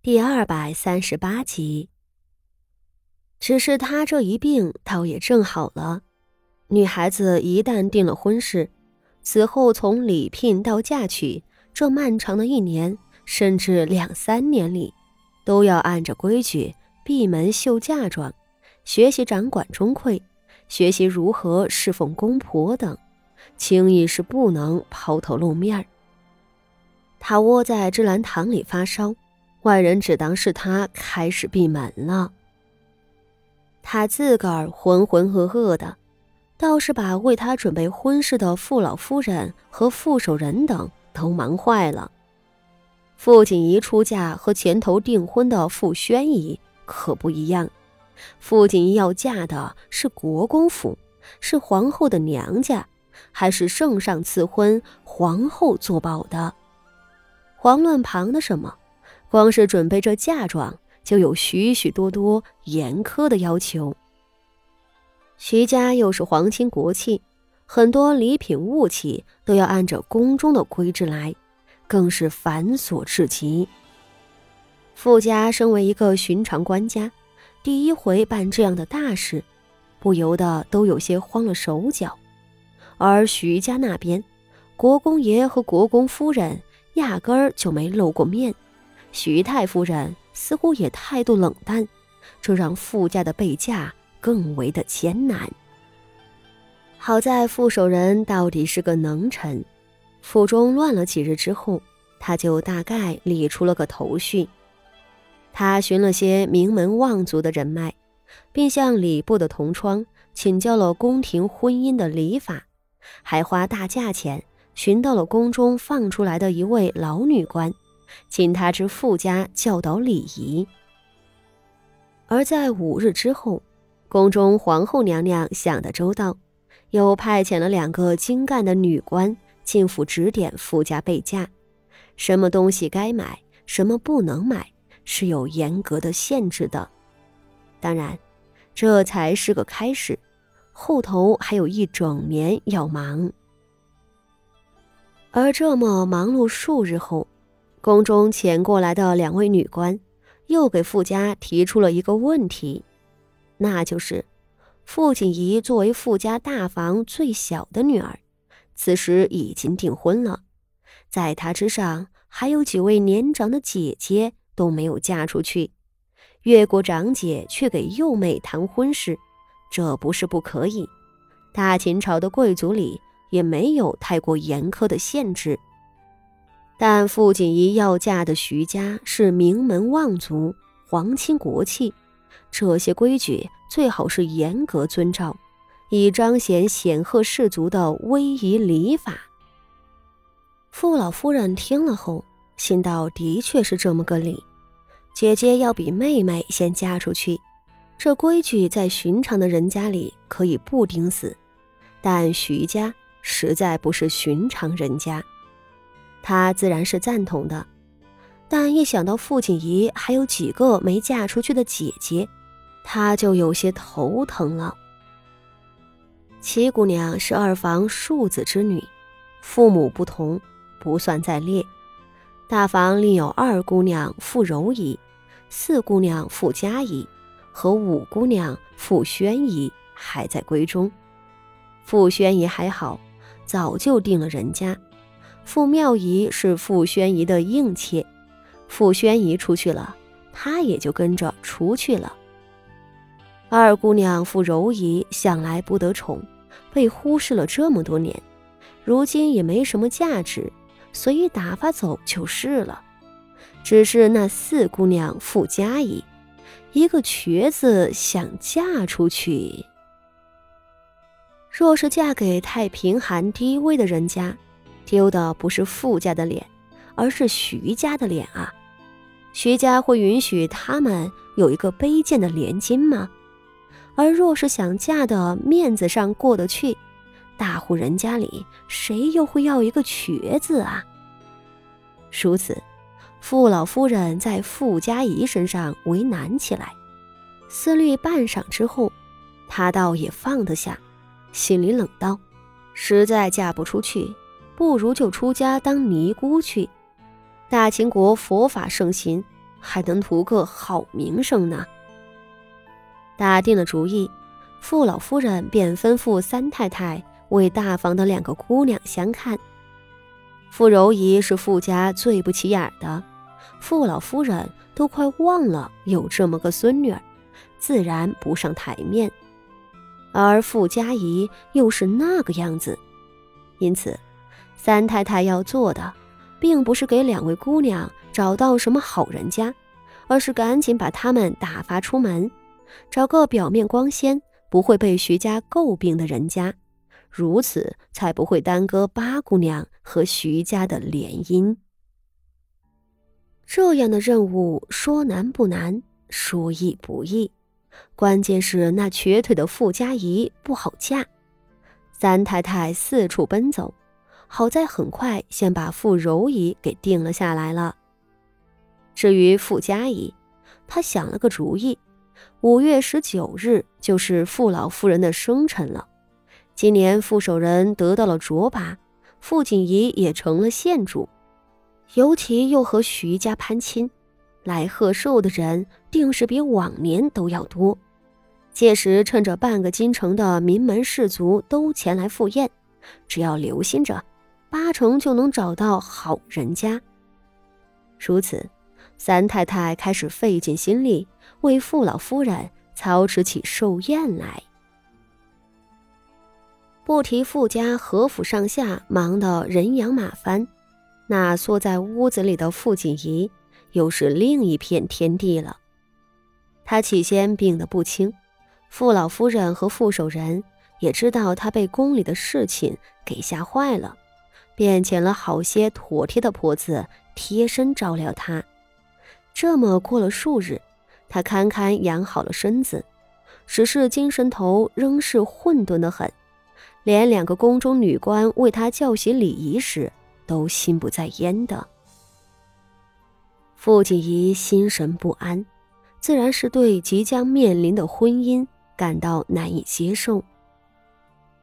第二百三十八集。只是他这一病倒也正好了。女孩子一旦定了婚事，此后从礼聘到嫁娶，这漫长的一年甚至两三年里，都要按着规矩闭门绣嫁妆，学习掌管中馈，学习如何侍奉公婆等，轻易是不能抛头露面儿。他窝在芝兰堂里发烧，外人只当是他开始闭门了。他自个儿浑浑噩噩的，倒是把为他准备婚事的傅老夫人和傅守仁等都忙坏了。傅锦仪出嫁和前头订婚的傅宣仪可不一样，傅锦仪要嫁的是国公府，是皇后的娘家，还是圣上赐婚，皇后作保的。遑论旁的什么，光是准备这嫁妆，就有许许多多严苛的要求。徐家又是皇亲国戚，很多礼品物器都要按着宫中的规制来，更是繁琐至极。傅家身为一个寻常官家，第一回办这样的大事，不由得都有些慌了手脚。而徐家那边，国公爷和国公夫人。压根儿就没露过面，徐太夫人似乎也态度冷淡，这让傅家的备嫁更为的艰难。好在傅守仁到底是个能臣，府中乱了几日之后，他就大概理出了个头绪。他寻了些名门望族的人脉，并向礼部的同窗请教了宫廷婚姻的礼法，还花大价钱。寻到了宫中放出来的一位老女官，请他至傅家教导礼仪。而在五日之后，宫中皇后娘娘想得周到，又派遣了两个精干的女官进府指点傅家备嫁，什么东西该买，什么不能买，是有严格的限制的。当然，这才是个开始，后头还有一整年要忙。而这么忙碌数日后，宫中前过来的两位女官，又给傅家提出了一个问题，那就是傅锦仪作为傅家大房最小的女儿，此时已经订婚了，在她之上还有几位年长的姐姐都没有嫁出去，越过长姐去给幼妹谈婚事，这不是不可以。大秦朝的贵族里。也没有太过严苛的限制，但傅锦仪要嫁的徐家是名门望族、皇亲国戚，这些规矩最好是严格遵照，以彰显显赫氏族的威仪礼法。傅老夫人听了后，心道：的确是这么个理，姐姐要比妹妹先嫁出去，这规矩在寻常的人家里可以不钉死，但徐家。实在不是寻常人家，他自然是赞同的。但一想到傅锦仪还有几个没嫁出去的姐姐，他就有些头疼了。七姑娘是二房庶子之女，父母不同，不算在列。大房另有二姑娘傅柔仪、四姑娘傅佳仪和五姑娘傅宣仪还在闺中。傅宣仪还好。早就定了人家，傅妙仪是傅宣仪的应妾，傅宣仪出去了，她也就跟着出去了。二姑娘傅柔仪向来不得宠，被忽视了这么多年，如今也没什么价值，所以打发走就是了。只是那四姑娘傅佳仪，一个瘸子想嫁出去。若是嫁给太贫寒低微的人家，丢的不是傅家的脸，而是徐家的脸啊！徐家会允许他们有一个卑贱的连襟吗？而若是想嫁的面子上过得去，大户人家里谁又会要一个瘸子啊？如此，傅老夫人在傅家仪身上为难起来，思虑半晌之后，她倒也放得下。心里冷道：“实在嫁不出去，不如就出家当尼姑去。大秦国佛法盛行，还能图个好名声呢。打定了主意，傅老夫人便吩咐三太太为大房的两个姑娘相看。傅柔仪是傅家最不起眼的，傅老夫人都快忘了有这么个孙女儿，自然不上台面。而傅家仪又是那个样子，因此，三太太要做的，并不是给两位姑娘找到什么好人家，而是赶紧把他们打发出门，找个表面光鲜、不会被徐家诟病的人家。如此才不会耽搁八姑娘和徐家的联姻。这样的任务说难不难，说易不易，关键是那瘸腿的傅家仪不好嫁。三太太四处奔走，好在很快先把傅柔仪给定了下来了。至于傅家仪，她想了个主意，五月十九日就是傅老夫人的生辰了。今年傅守仁得到了卓拔，傅锦仪也成了县主，尤其又和徐家攀亲，来贺寿的人定是比往年都要多。届时趁着半个京城的名门士族都前来赴宴，只要留心着，八成就能找到好人家。如此，三太太开始费尽心力为傅老夫人操持起寿宴来。不提傅家何府上下忙得人仰马翻，那缩在屋子里的傅锦仪又是另一片天地了。他起先病得不轻，傅老夫人和傅守仁也知道他被宫里的事情给吓坏了，便请了好些妥帖的婆子贴身照料他。这么过了数日，他堪堪养好了身子，只是精神头仍是混沌的很。连两个宫中女官为他教习礼仪时，都心不在焉的。傅锦仪心神不安，自然是对即将面临的婚姻感到难以接受。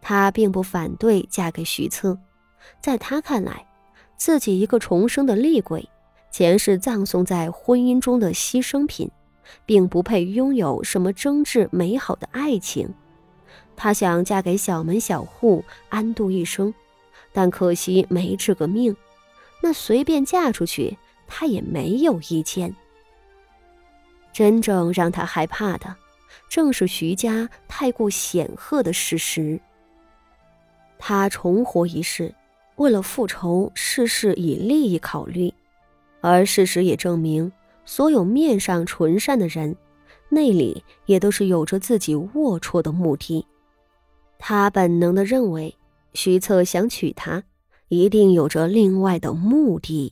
她并不反对嫁给徐策，在她看来，自己一个重生的厉鬼，前世葬送在婚姻中的牺牲品，并不配拥有什么真挚美好的爱情。她想嫁给小门小户，安度一生，但可惜没这个命。那随便嫁出去，她也没有意见。真正让她害怕的，正是徐家太过显赫的事实。她重活一世，为了复仇，事事以利益考虑，而事实也证明，所有面上纯善的人，内里也都是有着自己龌龊的目的。他本能的认为，徐策想娶她，一定有着另外的目的。